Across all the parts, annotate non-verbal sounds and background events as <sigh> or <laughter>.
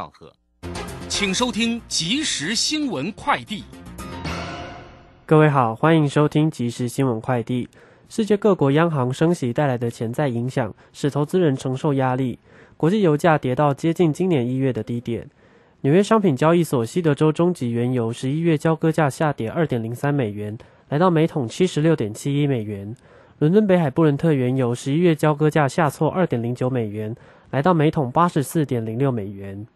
道贺，请收听即时新闻快递。各位好，欢迎收听即时新闻快递。世界各国央行升息带来的潜在影响，使投资人承受压力。国际油价跌到接近今年一月的低点。纽约商品交易所西德州中级原油十一月交割价下跌二点零三美元，来到每桶七十六点七一美元。伦敦北海布伦特原油十一月交割价下挫二点零九美元，来到每桶八十四点零六美元。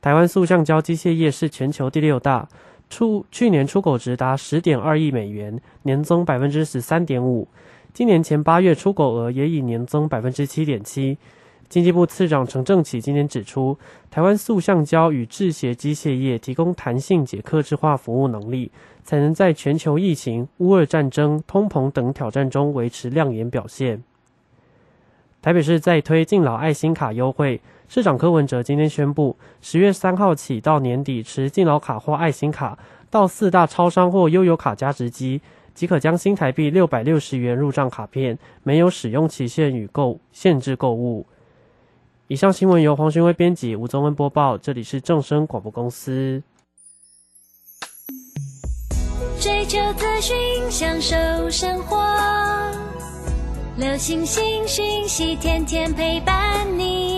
台湾塑橡胶机械业是全球第六大，出去年出口值达十点二亿美元，年增百分之十三点五。今年前八月出口额也以年增百分之七点七。经济部次长陈正启今天指出，台湾塑橡胶与制鞋机械业提供弹性解客制化服务能力，才能在全球疫情、乌俄战争、通膨等挑战中维持亮眼表现。台北市在推敬老爱心卡优惠，市长柯文哲今天宣布，十月三号起到年底持敬老卡或爱心卡到四大超商或悠游卡加值机，即可将新台币六百六十元入账卡片，没有使用期限与购限制购物。以上新闻由黄勋威编辑，吴宗恩播报。这里是正声广播公司。追求资讯，享受生活，流星星讯息，天天陪伴你。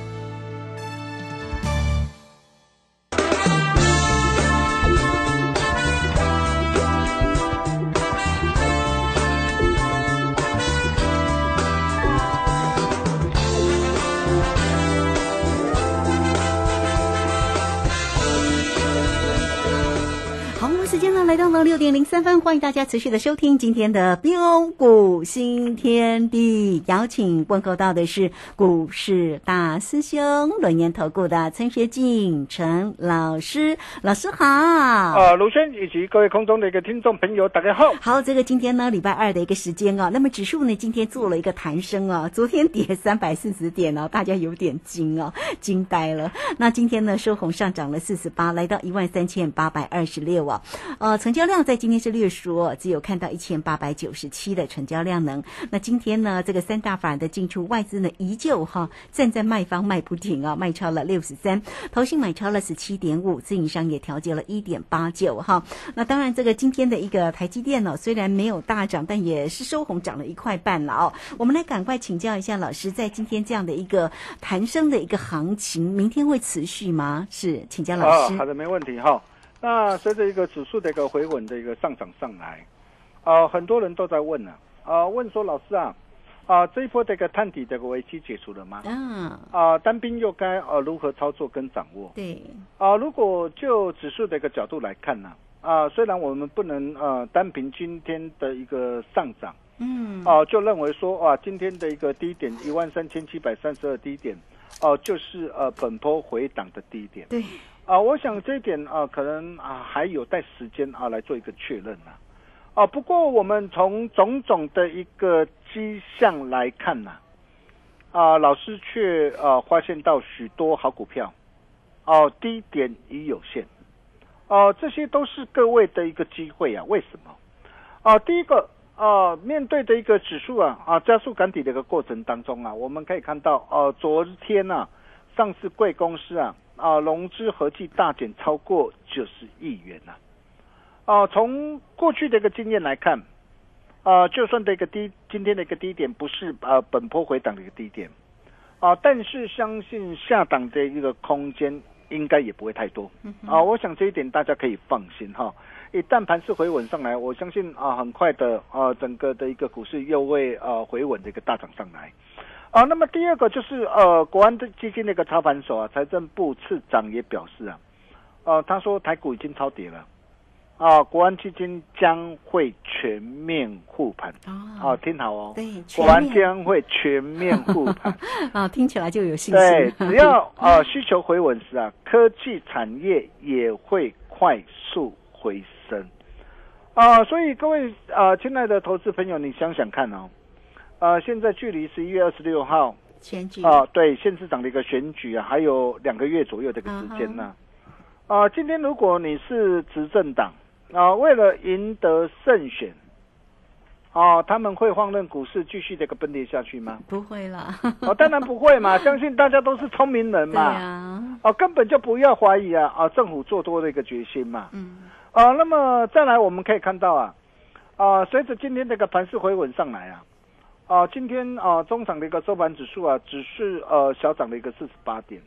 来到了六点零三分，欢迎大家持续的收听今天的标股新天地。邀请问候到的是股市大师兄轮研投顾的陈学进陈老师，老师好。啊，卢轩以及各位空中的一个听众朋友，大家好。好，这个今天呢，礼拜二的一个时间哦，那么指数呢，今天做了一个弹升哦，昨天跌三百四十点哦，大家有点惊哦，<laughs> 惊呆了。那今天呢，收红上涨了四十八，来到一万三千八百二十六啊，呃。成交量在今天是略缩，只有看到一千八百九十七的成交量能。那今天呢，这个三大法人的进出外资呢，依旧哈站在卖方卖不停啊，卖超了六十三，投信买超了十七点五，自营商也调节了一点八九哈。那当然，这个今天的一个台积电呢，虽然没有大涨，但也是收红，涨了一块半了哦。我们来赶快请教一下老师，在今天这样的一个盘升的一个行情，明天会持续吗？是，请教老师。好的，没问题哈。那随着一个指数的一个回稳的一个上涨上来，啊，很多人都在问呢，啊，问说老师啊，啊，这一波这个探底这个危机解除了吗？嗯，啊，单兵又该呃如何操作跟掌握？对，啊，如果就指数的一个角度来看呢，啊，虽然我们不能呃单凭今天的一个上涨，嗯，啊，就认为说哇，今天的一个低点一万三千七百三十二低点，哦，就是呃本波回档的低点。对。啊，我想这一点啊，可能啊还有待时间啊来做一个确认呢。啊，不过我们从种种的一个迹象来看呢，啊，老师却啊发现到许多好股票，哦，低点已有限，哦，这些都是各位的一个机会啊。为什么？啊，第一个啊，面对的一个指数啊啊加速赶底的一个过程当中啊，我们可以看到啊，昨天呢，上市贵公司啊。啊，融资合计大减超过九十亿元呐！啊，从过去的一个经验来看，啊，就算这个低今天的一个低点不是呃本波回档的一个低点，啊，但是相信下档的一个空间应该也不会太多，啊，我想这一点大家可以放心哈。一旦盘势回稳上来，我相信啊，很快的啊，整个的一个股市又会啊回稳的一个大涨上来。啊，那么第二个就是呃，国安的基金的一个操盘手啊，财政部次长也表示啊，呃，他说台股已经超跌了，啊，国安基金将会全面护盘。哦，听好哦，对，国安将会全面护盘。<laughs> 啊，听起来就有信心。对，<laughs> 只要呃需求回稳时啊，科技产业也会快速回升。啊，所以各位啊，亲爱的投资朋友，你想想看哦。呃，现在距离十一月二十六号选举啊，对县市长的一个选举啊，还有两个月左右的一个时间呢。啊，今天如果你是执政党啊，为了赢得胜选，啊，他们会放任股市继续这个崩跌下去吗？不会啦，<laughs> 哦，当然不会嘛，<laughs> 相信大家都是聪明人嘛。对啊，哦，根本就不要怀疑啊啊，政府做多的一个决心嘛。嗯。啊，那么再来我们可以看到啊，啊，随着今天这个盘势回稳上来啊。啊，今天啊，中场的一个收盘指数啊，只是呃小涨了一个四十八点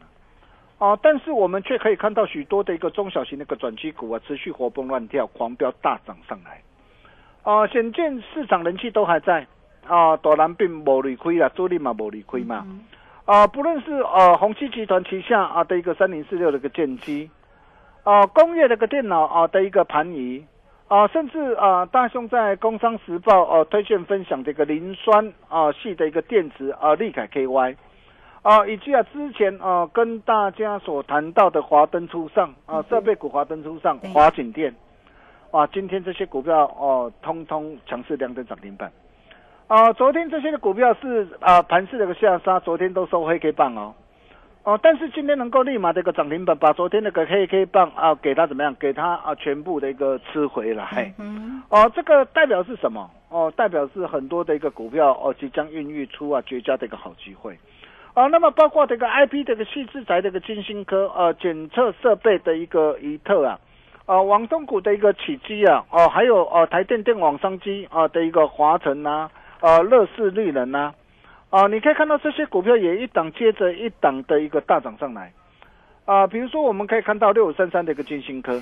啊，但是我们却可以看到许多的一个中小型的一个转机股啊，持续活蹦乱跳，狂飙大涨上来。啊，显见市场人气都还在啊，大蓝并无理亏啊，朱立嘛无理亏嘛。啊，不论是呃宏基集团旗下啊的一个三零四六的一个剑机，啊，工业的个电脑啊的一个盘仪。啊，甚至啊，大兄在《工商时报》哦推荐分享这个磷酸啊系的一个电池啊利凯 KY 啊，以及啊之前啊跟大家所谈到的华灯初上啊设备股华灯初上华景电，啊，今天这些股票哦通通强势亮灯涨停板。啊，昨天这些的股票是啊盘势的一个下杀，昨天都收黑 K 棒哦。哦，但是今天能够立马的一个涨停板，把昨天那个黑 K 棒啊，给它怎么样？给它啊，全部的一个吃回来。嗯。哦，这个代表是什么？哦，代表是很多的一个股票哦，即将孕育出啊绝佳的一个好机会。啊，那么包括这个 IP 这个细制材的一个金星科呃检测设备的一个一特啊，啊，网通股的一个起基啊，哦，还有哦台电电网商机啊的一个华晨呐，啊乐视绿能呐。啊，啊你可以看到这些股票也一档接着一档的一个大涨上来，啊，比如说我们可以看到六五三三的一个金星科，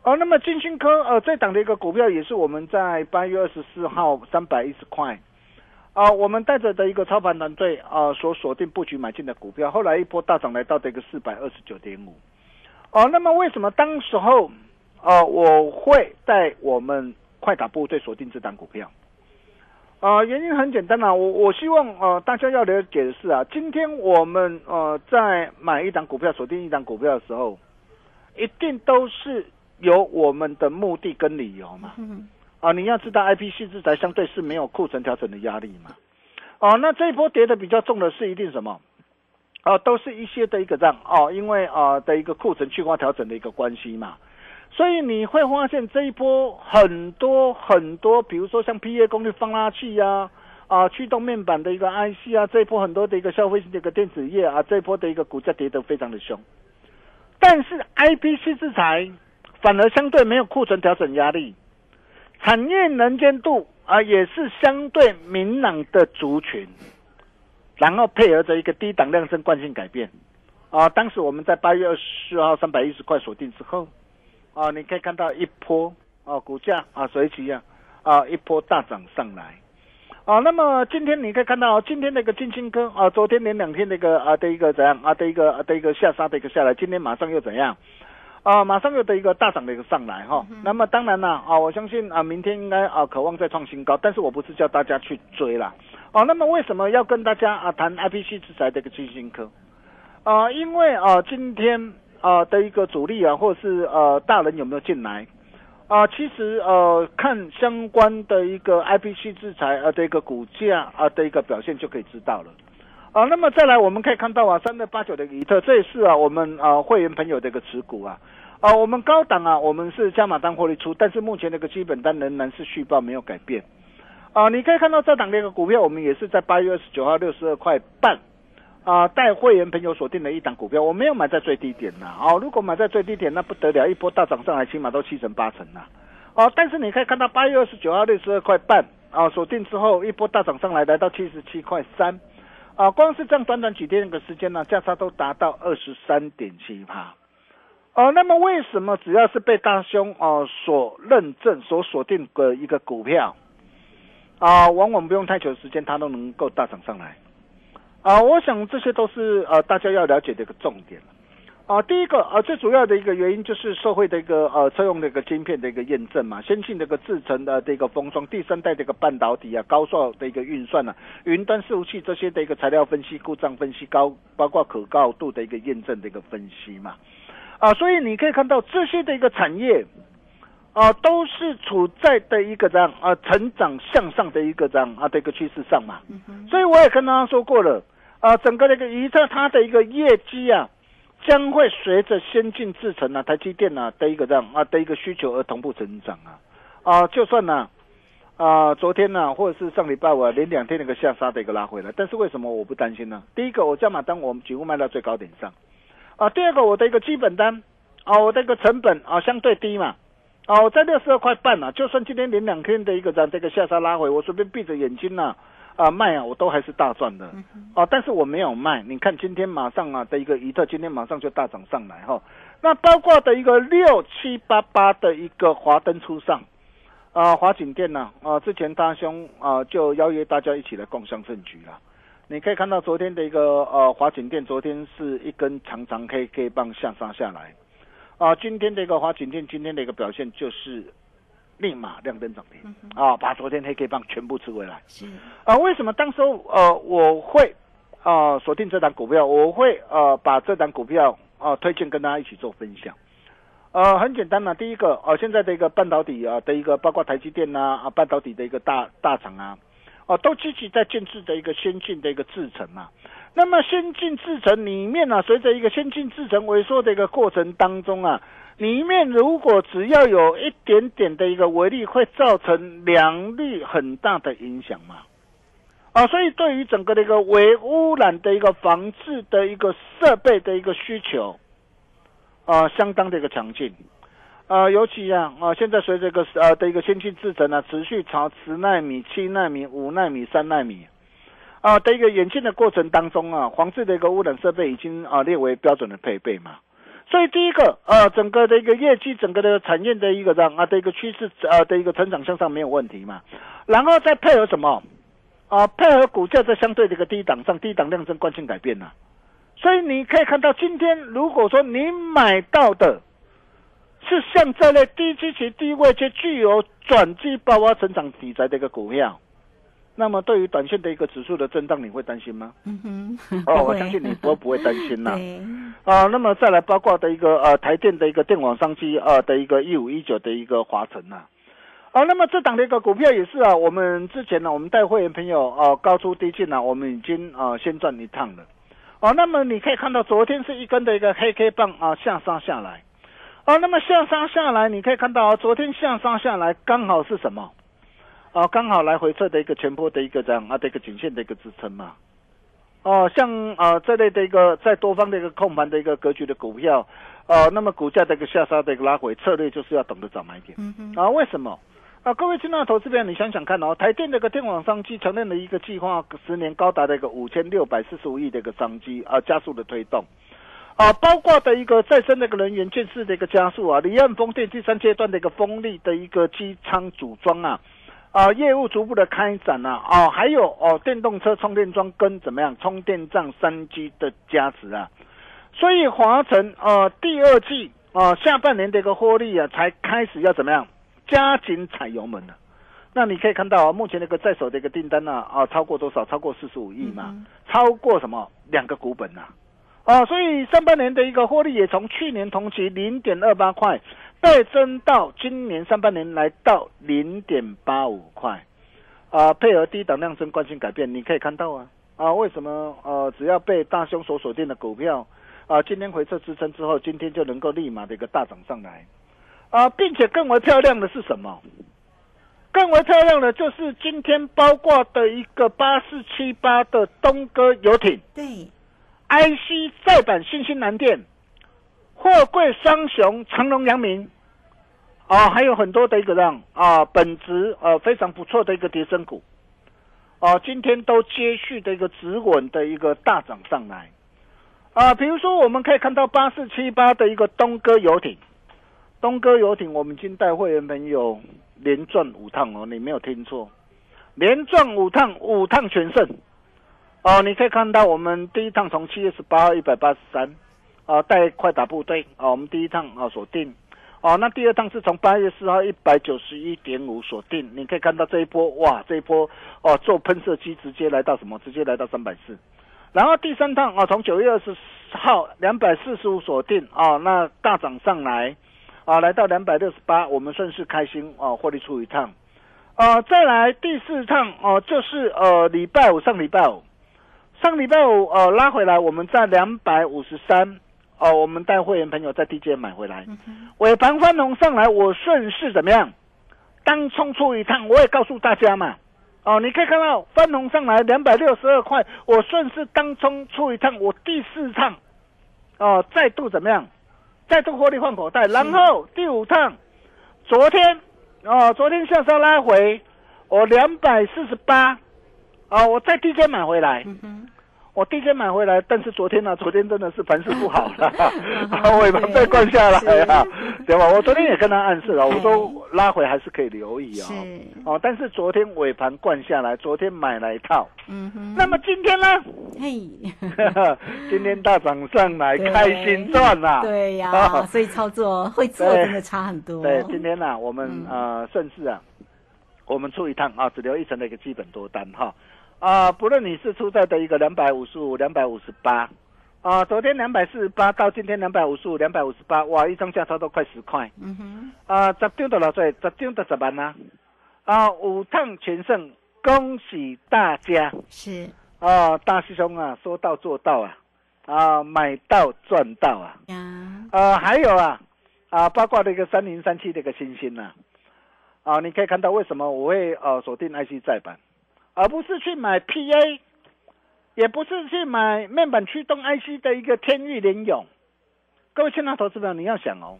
啊，那么金星科呃这档的一个股票也是我们在八月二十四号三百一十块，啊，我们带着的一个操盘团队啊所锁定布局买进的股票，后来一波大涨来到的一个四百二十九点五，哦，那么为什么当时候啊我会带我们快打部队锁定这档股票？啊，原因很简单啊，我我希望呃大家要了解的是啊，今天我们呃在买一档股票、锁定一档股票的时候，一定都是有我们的目的跟理由嘛。嗯。啊，你要知道 I P C 制裁相对是没有库存调整的压力嘛。哦，那这一波跌的比较重的是一定什么？啊，都是一些的一个这样哦，因为啊的一个库存去化调整的一个关系嘛。所以你会发现这一波很多很多，比如说像 P A 功率放大器呀，啊驱动面板的一个 I C 啊，这一波很多的一个消费性的一个电子业啊，这一波的一个股价跌得非常的凶。但是 I P C 制裁反而相对没有库存调整压力，产业能见度啊也是相对明朗的族群，然后配合着一个低档量增惯性改变啊，当时我们在八月二十四号三百一十块锁定之后。啊，你可以看到一波啊，股价啊随即啊啊一波大涨上来啊。那么今天你可以看到今天那个金星科啊，昨天连两天那个啊的一个怎样啊的一个啊的一个下杀的一个下来，今天马上又怎样啊？马上又的一个大涨的一个上来哈。那么当然了啊，我相信啊，明天应该啊渴望再创新高，但是我不是叫大家去追了啊。那么为什么要跟大家啊谈 I P C 制裁这个金星科啊？因为啊今天。啊的一个主力啊，或者是呃大人有没有进来啊？其实呃看相关的一个 I P C 制裁啊的一个股价啊的一个表现就可以知道了啊。那么再来我们可以看到啊，三六八九的一特，这也是啊我们啊会员朋友的一个持股啊啊。我们高档啊，我们是加码单获利出，但是目前那个基本单仍然是续报没有改变啊。你可以看到这档的一个股票，我们也是在八月二十九号六十二块半。啊，带会员朋友锁定了一档股票，我没有买在最低点呐。哦，如果买在最低点，那不得了，一波大涨上来，起码都七成八成呐。哦，但是你可以看到八月二十九号六十二块半啊，锁定之后一波大涨上来，来到七十七块三啊，光是这样短短几天的时间呢，价差都达到二十三点七八。哦，那么为什么只要是被大兄哦所认证、所锁定的一个股票啊，往往不用太久时间，它都能够大涨上来啊？我想这些都是呃大家要了解的一个重点啊。第一个啊，最主要的一个原因就是社会的一个呃车用的一个晶片的一个验证嘛，先进的一个制成的这个封装，第三代的一个半导体啊，高效的一个运算啊，云端伺服器这些的一个材料分析、故障分析高，包括可靠度的一个验证的一个分析嘛。啊，所以你可以看到这些的一个产业，啊，都是处在的一个这样啊成长向上的一个这样啊的一个趋势上嘛。所以我也跟大家说过了，啊，整个那个预测它的一个业绩啊，将会随着先进制程啊、台积电啊的一个这样啊的一个需求而同步成长啊。啊，就算呢，啊，昨天呢，或者是上礼拜五连两天那个下杀的一个拉回来，但是为什么我不担心呢？第一个，我加码单我们几乎卖到最高点上。啊，第二个我的一个基本单，啊，我的一个成本啊相对低嘛，啊，我在六十二块半啊，就算今天连两天的一个这样这个下杀拉回，我随便闭着眼睛呐啊卖啊，我都还是大赚的，啊，但是我没有卖，你看今天马上啊的一个一特，今天马上就大涨上来哈，那包括的一个六七八八的一个华灯初上，啊，华景店呢，啊，之前大兄啊就邀约大家一起来共襄盛举了。你可以看到昨天的一个呃华景店，昨天是一根长长 K K 棒下杀下来，啊，今天的一个华景店今天的一个表现就是立马亮灯涨停，啊，把昨天黑 K 棒全部吃回来。是啊，为什么当时呃我会啊锁定这档股票，我会呃把这档股票啊推荐跟大家一起做分享。呃，很简单呐，第一个呃现在的一个半导体啊的一个包括台积电呐啊半导体的一个大大厂啊。哦，都积极在建制的一个先进的一个制程嘛。那么先进制程里面呢，随着一个先进制程萎缩的一个过程当中啊，里面如果只要有一点点的一个微粒，会造成良率很大的影响嘛。啊，所以对于整个的一个微污染的一个防治的一个设备的一个需求，啊，相当的一个强劲。啊，尤其啊，啊，现在随着一个呃的一个先进制程呢，持续朝十纳米、七纳米、五纳米、三纳米，啊的一个演进的过程当中啊，防治的一个污染设备已经啊列为标准的配备嘛。所以第一个啊，整个的一个业绩，整个的产业的一个这样啊的一个趋势啊的一个成长向上没有问题嘛。然后再配合什么啊？配合股价在相对的一个低档上，低档量增惯性改变呐。所以你可以看到，今天如果说你买到的。是像这类低基期、低位且具有转机爆发成长题材的一个股票，那么对于短线的一个指数的震荡，你会担心吗？嗯哼，哦，我相信你不不会担心呐。啊，那么再来包括的一个呃台电的一个电网商机啊的一个一五一九的一个华晨呐。啊，那么这档的一个股票也是啊，我们之前呢，我们带会员朋友啊高出低进呢，我们已经啊先赚一趟了。哦，那么你可以看到昨天是一根的一个黑 K 棒啊下杀下来。啊，那么下杀下来，你可以看到啊，昨天下杀下来刚好是什么？啊，刚好来回测的一个前波的一个这样啊的一个颈线的一个支撑嘛。哦，像啊这类的一个在多方的一个控盘的一个格局的股票，啊，那么股价的一个下杀的一个拉回策略就是要懂得找买点。嗯哼。啊，为什么？啊，各位亲爱的投资者，你想想看哦，台电这个电网商机承认的一个计划，十年高达的一个五千六百四十五亿的一个商机啊，加速的推动。啊，包括的一个再生的一个能源建设的一个加速啊，离岸风电第三阶段的一个风力的一个机舱组装啊，啊，业务逐步的开展啊，啊，还有哦，电动车充电桩跟怎么样充电站三 G 的加持啊，所以华晨啊，第二季啊，下半年的一个获利啊，才开始要怎么样加紧踩油门了。那你可以看到啊，目前那个在手的一个订单呢，啊，超过多少？超过四十五亿嘛，超过什么两个股本呐？啊，所以上半年的一个获利也从去年同期零点二八块倍增到今年上半年来到零点八五块，啊，配合低档量增惯性改变，你可以看到啊，啊，为什么？呃，只要被大凶所锁定的股票，啊，今天回撤支撑之后，今天就能够立马的一个大涨上来，啊，并且更为漂亮的是什么？更为漂亮的就是今天包括的一个八四七八的东哥游艇，对。IC 再版新兴蓝电，货柜双雄长隆、阳明，啊，还有很多的一个让啊本质呃非常不错的一个叠升股，啊，今天都接续的一个止稳的一个大涨上来，啊，比如说我们可以看到八四七八的一个东哥游艇，东哥游艇我们今带会员朋友连赚五趟哦，你没有听错，连赚五趟，五趟全胜，哦，你可以看到我们第一趟从七月十八号一百八十三，啊，带快打部队，啊，我们第一趟啊锁定。哦，那第二趟是从八月四号一百九十一点五锁定，你可以看到这一波，哇，这一波哦，做喷射机直接来到什么？直接来到三百四。然后第三趟啊，从九月二十号两百四十五锁定啊，那大涨上来啊，来到两百六十八，我们顺势开心啊，获利出一趟。啊，再来第四趟哦，就是呃礼拜五上礼拜五，上礼拜五呃拉回来，我们在两百五十三。哦，我们带会员朋友在低阶买回来，尾盘翻红上来，我顺势怎么样？当冲出一趟，我也告诉大家嘛。哦，你可以看到翻红上来两百六十二块，我顺势当冲出一趟，我第四趟，哦，再度怎么样？再度获利换口袋，然后第五趟，昨天，哦，昨天下杀拉回，我两百四十八，哦，我在低阶买回来。我第一天买回来，但是昨天呢，昨天真的是盘势不好了，<laughs> <laughs> 尾盘被灌下来啊，对吧？我昨天也跟他暗示了，我说拉回还是可以留意啊。哦，但是昨天尾盘灌下来，昨天买来套，嗯哼。那么今天呢？嘿，<laughs> 今天大涨上来，开心赚啦。对呀，所以操作会做真的差很多。对，今天呢，我们呃顺势啊，我们出一趟啊，只留一层的一个基本多单哈。啊，不论你是出在的一个两百五十五、两百五十八，啊，昨天两百四十八到今天两百五十五、两百五十八，哇，一张价差都快十块。嗯哼。啊，十张的老岁，十张的十万呢。啊，五趟全胜，恭喜大家。是。啊，大师兄啊，说到做到啊，啊，买到赚到啊。呀。啊，还有啊，啊，包括那个三零三七的一个星星呐，啊，你可以看到为什么我会呃锁定 IC 再版。而不是去买 PA，也不是去买面板驱动 IC 的一个天域联勇。各位亲爱投资朋友，你要想哦，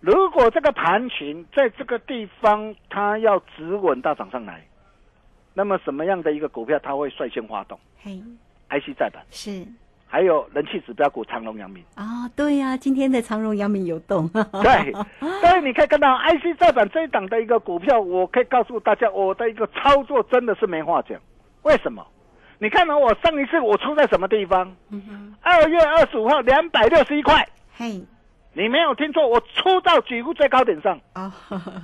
如果这个盘群在这个地方它要止稳大涨上来，那么什么样的一个股票它会率先发动？嘿，IC 再版是，还有人气指标股长隆、阳明啊，对呀，今天的长荣、阳明有动。<laughs> 对，所以你可以看到 IC 再版这一档的一个股票，我可以告诉大家，我的一个操作真的是没话讲。为什么？你看到我上一次我出在什么地方？二月二十五号两百六十一块。嘿，你没有听错，我出到几乎最高点上啊，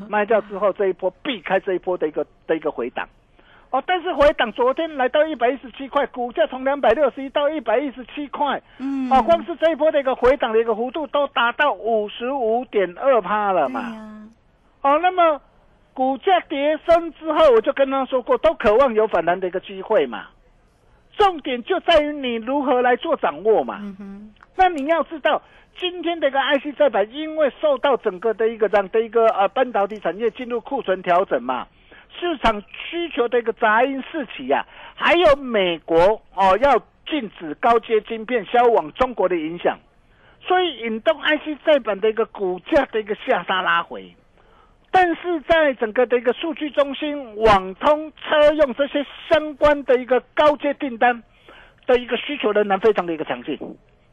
卖掉之后这一波避开这一波的一个的一个回档。哦，但是回档昨天来到一百一十七块，股价从两百六十一到一百一十七块，嗯，啊，光是这一波的一个回档的一个幅度都达到五十五点二趴了嘛，哦，那么股价跌升之后，我就跟他说过，都渴望有反弹的一个机会嘛，重点就在于你如何来做掌握嘛，嗯哼，那你要知道，今天的一个 IC 再版，因为受到整个的一个这样的一个呃半导体产业进入库存调整嘛。市场需求的一个杂音四起呀，还有美国哦要禁止高阶晶片销往中国的影响，所以引动 IC 再版的一个股价的一个下杀拉回。但是在整个的一个数据中心、网通、车用这些相关的一个高阶订单的一个需求仍然非常的一个强劲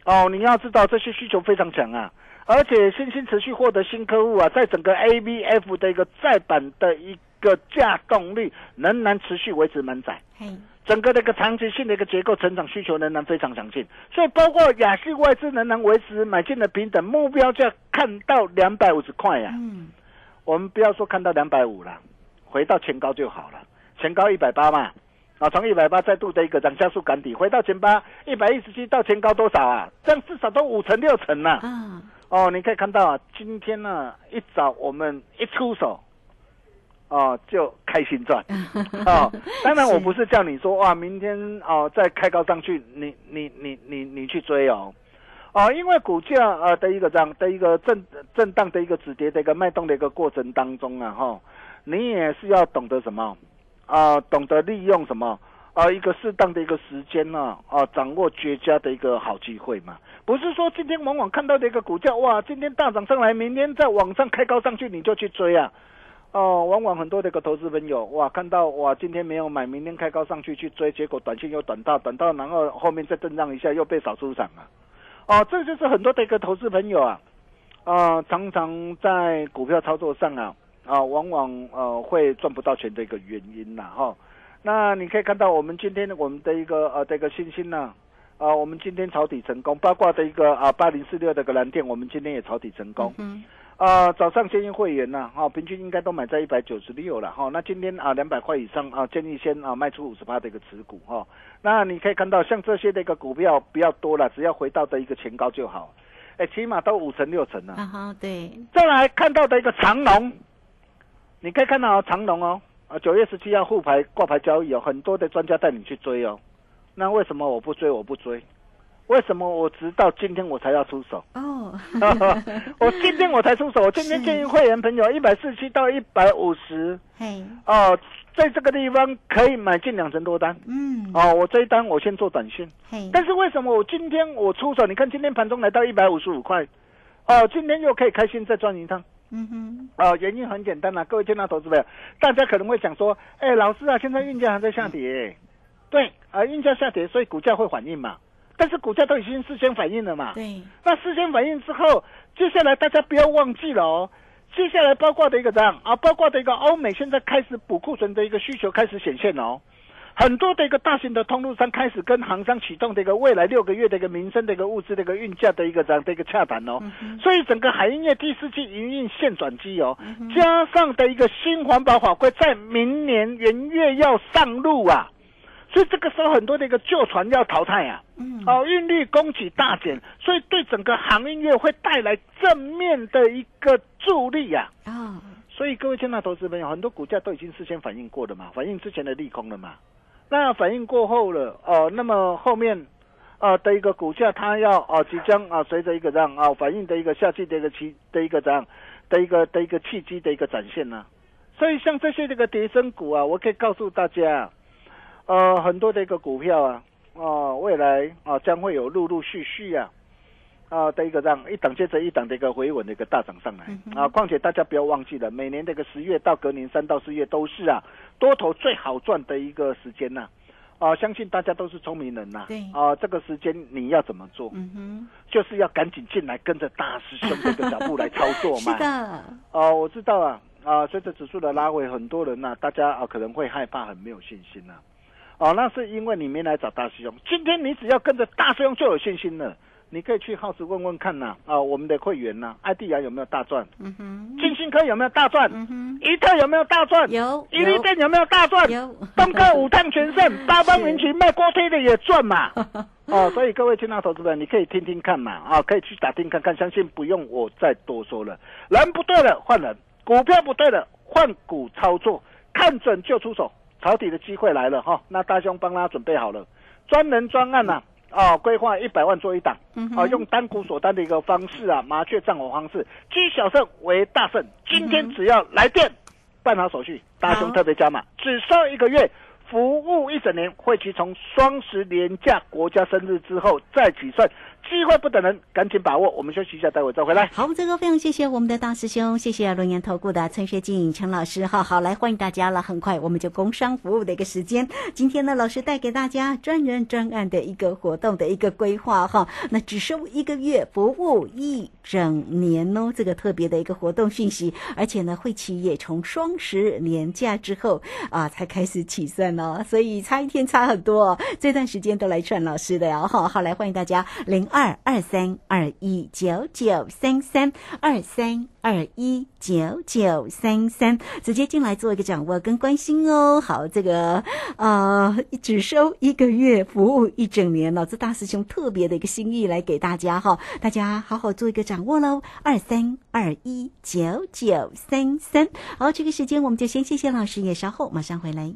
哦。你要知道这些需求非常强啊，而且新兴持续获得新客户啊，在整个 ABF 的一个再版的一。个价动力仍然持续维持满载，整个的一个长期性的一个结构成长需求仍然非常强劲，所以包括亚细外资仍然维持买进的平等目标价看到两百五十块呀。嗯，我们不要说看到两百五了，回到前高就好了，前高一百八嘛，啊，从一百八再度的一个涨加速赶底，回到前八一百一十七到前高多少啊？这样至少都五成六成了。嗯，哦，你可以看到啊，今天呢一早我们一出手。哦，就开心赚 <laughs> 哦。当然，我不是叫你说哇，明天哦再开高上去，你你你你你去追哦哦，因为股价呃的一个这样的一个震震荡的一个止跌的一个脉动的一个过程当中啊哈，你也是要懂得什么啊，懂得利用什么啊一个适当的一个时间呢啊掌握绝佳的一个好机会嘛。不是说今天往往看到的一个股价哇，今天大涨上来，明天再往上开高上去你就去追啊。哦，往往很多的一个投资朋友哇，看到哇今天没有买，明天开高上去去追，结果短线又短到短到，然后后面再震荡一下又被扫出场了。哦，这就是很多的一个投资朋友啊，啊常常在股票操作上啊啊，往往呃会赚不到钱的一个原因呐哈。那你可以看到我们今天我们的一个呃这个信心呢，啊我们今天抄底成功，包括的一个啊八零四六的个蓝电，我们今天也抄底成功。嗯啊，早上建议会员呢，哈、平均应该都买在一百九十六了哈。那今天啊，两百块以上啊，建议先啊卖出五十八的一个持股哈、那你可以看到，像这些的一个股票比较多了，只要回到的一个前高就好。哎，起码都五成六成了。啊哈，对，再来看到的一个长龙，你可以看到、哦、长龙哦，啊，九月十七号复牌挂牌交易哦，很多的专家带你去追哦。那为什么我不追？我不追？为什么我直到今天我才要出手？哦，<laughs> 我今天我才出手，<laughs> 我今天建议会员朋友一百四十七到一百五十嘿，哦，在这个地方可以买进两成多单嗯，哦。我这一单我先做短线，嘿，但是为什么我今天我出手？你看今天盘中来到一百五十五块，哦，今天又可以开心再赚一趟。嗯哼，哦，原因很简单啦、各位见到投资朋友，大家可能会想说，哎，老师啊，现在运价还在下跌，对啊，运价下跌，所以股价会反应嘛。但是股价都已经事先反应了嘛，对，那事先反应之后，接下来大家不要忘记了哦。接下来包括的一个这样？啊，包括的一个欧美现在开始补库存的一个需求开始显现哦，很多的一个大型的通路商开始跟行商启动的一个未来六个月的一个民生的一个物资的一个运价的一个这样的一个洽谈哦，所以整个海运业第四季营运线转机哦，加上的一个新环保法规在明年元月要上路啊，所以这个时候很多的一个旧船要淘汰啊。嗯，哦，运力供给大减，所以对整个航运业会带来正面的一个助力呀、哦，所以各位亲爱的投资朋友，很多股价都已经事先反映过了嘛，反映之前的利空了嘛。那反映过后了，哦、那么后面，呃的一个股价它要哦、即将啊、随着一个这样啊、反映的一个下季的一个期的一个这样的一个的一个契机的一个展现呢、所以像这些这个跌升股啊，我可以告诉大家，呃，很多的一个股票啊，哦、未来啊、将会有陆陆续续啊。啊的一个这样一档接着一档的一个回稳的一个大涨上来。啊，况且大家不要忘记了，每年这个十月到隔年三到四月都是啊多头最好赚的一个时间呐、啊，相信大家都是聪明人呐、对。啊，这个时间你要怎么做？嗯哼，就是要赶紧进来，跟着大师兄这个脚步来操作嘛。<laughs> 是的，哦，我知道啊，啊，随着指数的拉回，很多人呐、大家啊可能会害怕，很没有信心呐、哦，那是因为你没来找大师兄。今天你只要跟着大师兄就有信心了。你可以去耗子问问看呐、啊，我们的会员呐、艾迪亚有没有大赚？嗯哼，金星科有没有大赚？嗯哼，一特有没有大赚？有伊利店有没有大赚？有东哥五趟全胜，<laughs> 八方云集卖锅贴的也赚嘛。哦，所以各位亲爱的投资人，你可以听听看嘛，啊，可以去打听看看，相信不用我再多说了。人不对了换人，股票不对了换股操作，看准就出手，抄底的机会来了哈。那大兄帮他准备好了，专人专案呐、啊，规划一百万做一档，啊，用单股锁单的一个方式啊，麻雀战火方式，积小胜为大胜。今天只要来电办好手续，大兄特别加码，只收一个月。服务一整年，会期从双十连假、国家生日之后再起算，机会不等人，赶紧把握。我们休息一下，待会再回来。好，这个非常谢谢我们的大师兄，谢谢龙岩投顾的陈学静陈老师哈。好，来欢迎大家了，很快我们就工商服务的一个时间。今天呢，老师带给大家专人专案的一个活动的一个规划哈。那只收一个月，服务一整年哦，这个特别的一个活动讯息，而且呢，会期也从双十年假之后啊才开始起算哦，所以差一天差很多、哦，这段时间都来串老师的呀哈。好，来欢迎大家零二二三二一九九三三二三二一九九三三，直接进来做一个掌握跟关心哦。好，这个呃只收一个月，服务一整年了，这大师兄特别的一个心意来给大家哈，大家好好做一个掌握喽。二三二一九九三三，好，这个时间我们就先谢谢老师，也稍后马上回来。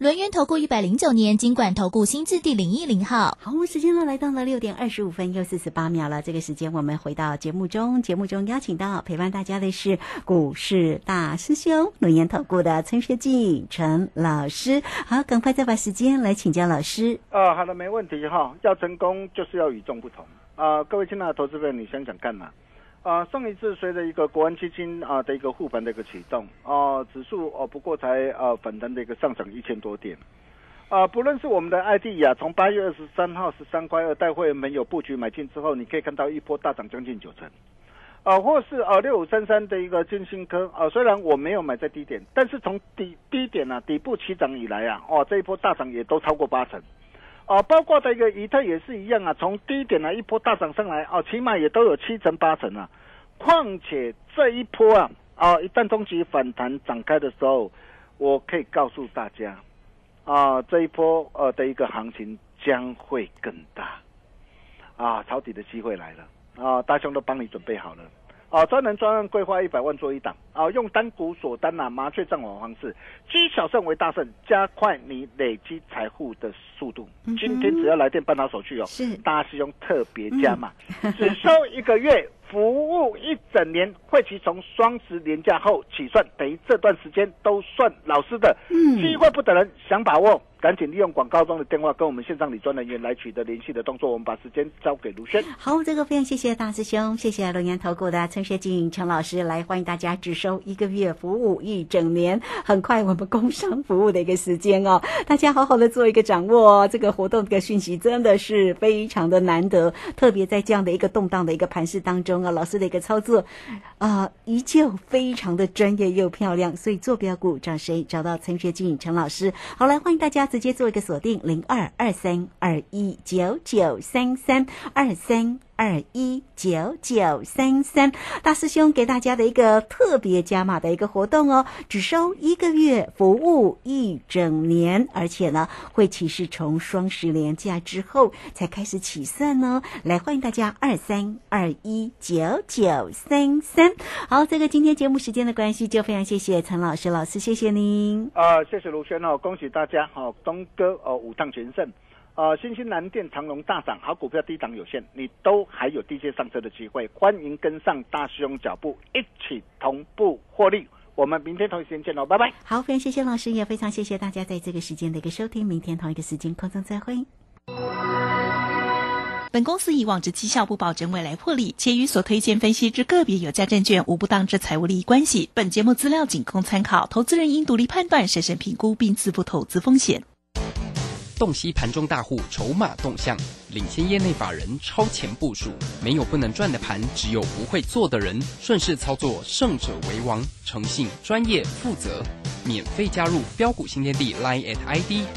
轮源投顾一百零九年金管投顾新字第零一零号。好，我们时间呢来到了六点二十五分又四十八秒了。这个时间我们回到节目中，节目中邀请到陪伴大家的是股市大师兄轮源投顾的陈学进陈老师。好，赶快再把时间来请教老师。啊，好的，没问题哈。要成功就是要与众不同啊！各位亲爱的投资者，你想想看嘛。啊，上一次随着一个国安基金啊的一个护盘的一个启动，啊，指数哦不过才呃反弹的一个上涨一千多点，啊，不论是我们的 ID 啊，从八月二十三号十三块二带会员没有布局买进之后，你可以看到一波大涨将近九成，啊，或是啊六五三三的一个金星科啊，虽然我没有买在低点，但是从底低点啊底部起涨以来啊，哦这一波大涨也都超过八成。啊，包括的一个以太也是一样啊，从低点呢一波大涨上来，哦，起码也都有七成八成啊。况且这一波啊，啊，一旦中期反弹展开的时候，我可以告诉大家，啊，这一波呃的一个行情将会更大，啊，抄底的机会来了，啊，大兄都帮你准备好了。啊，专门专案规划一百万做一档啊，用单股锁单啊，麻雀战网方式，积小胜为大胜，加快你累积财富的速度。今天只要来电办好手续哦，是大师兄特别加码，<laughs> 只收一个月，服务一整年，会期从双十年假后起算，等于这段时间都算老师的，嗯机会不等人，想把握。赶紧利用广告中的电话跟我们线上理专人员来取得联系的动作，我们把时间交给卢轩。好，这个非常谢谢大师兄，谢谢龙岩投顾的陈学静陈老师来欢迎大家只收一个月，服务一整年。很快我们工商服务的一个时间哦，大家好好的做一个掌握哦。这个活动这个讯息真的是非常的难得，特别在这样的一个动荡的一个盘势当中老师的一个操作啊、依旧非常的专业又漂亮。所以坐标股找谁？找到陈学静陈老师。好，来欢迎大家直接做一个锁定零二二三二一九九三三二三。二一九九三三，大师兄给大家的一个特别加码的一个活动哦，只收一个月，服务一整年，而且呢，会期是从双十连假之后才开始起算呢。来，欢迎大家二三二一九九三三。好，这个今天节目时间的关系，就非常谢谢陈老师老师，谢谢您。啊，谢谢卢轩哦，恭喜大家哦，东哥哦五趟全胜。呃，新兴蓝电、长隆大涨，好股票低档有限，你都还有低阶上车的机会，欢迎跟上大师兄脚步，一起同步获利。我们明天同一时间见喽，拜拜。好，非常谢谢老师，也非常谢谢大家在这个时间的一个收听，明天同一个时间空中再会。本公司以往之绩效不保证未来获利，且与所推荐分析之个别有价证券无不当之财务利益关系。本节目资料仅供参考，投资人应独立判断、审慎评估并自负投资风险。洞悉盘中大户筹码动向，领先业内法人超前部署。没有不能赚的盘，只有不会做的人。顺势操作，胜者为王。诚信、专业、负责，免费加入标股新天地 Line at ID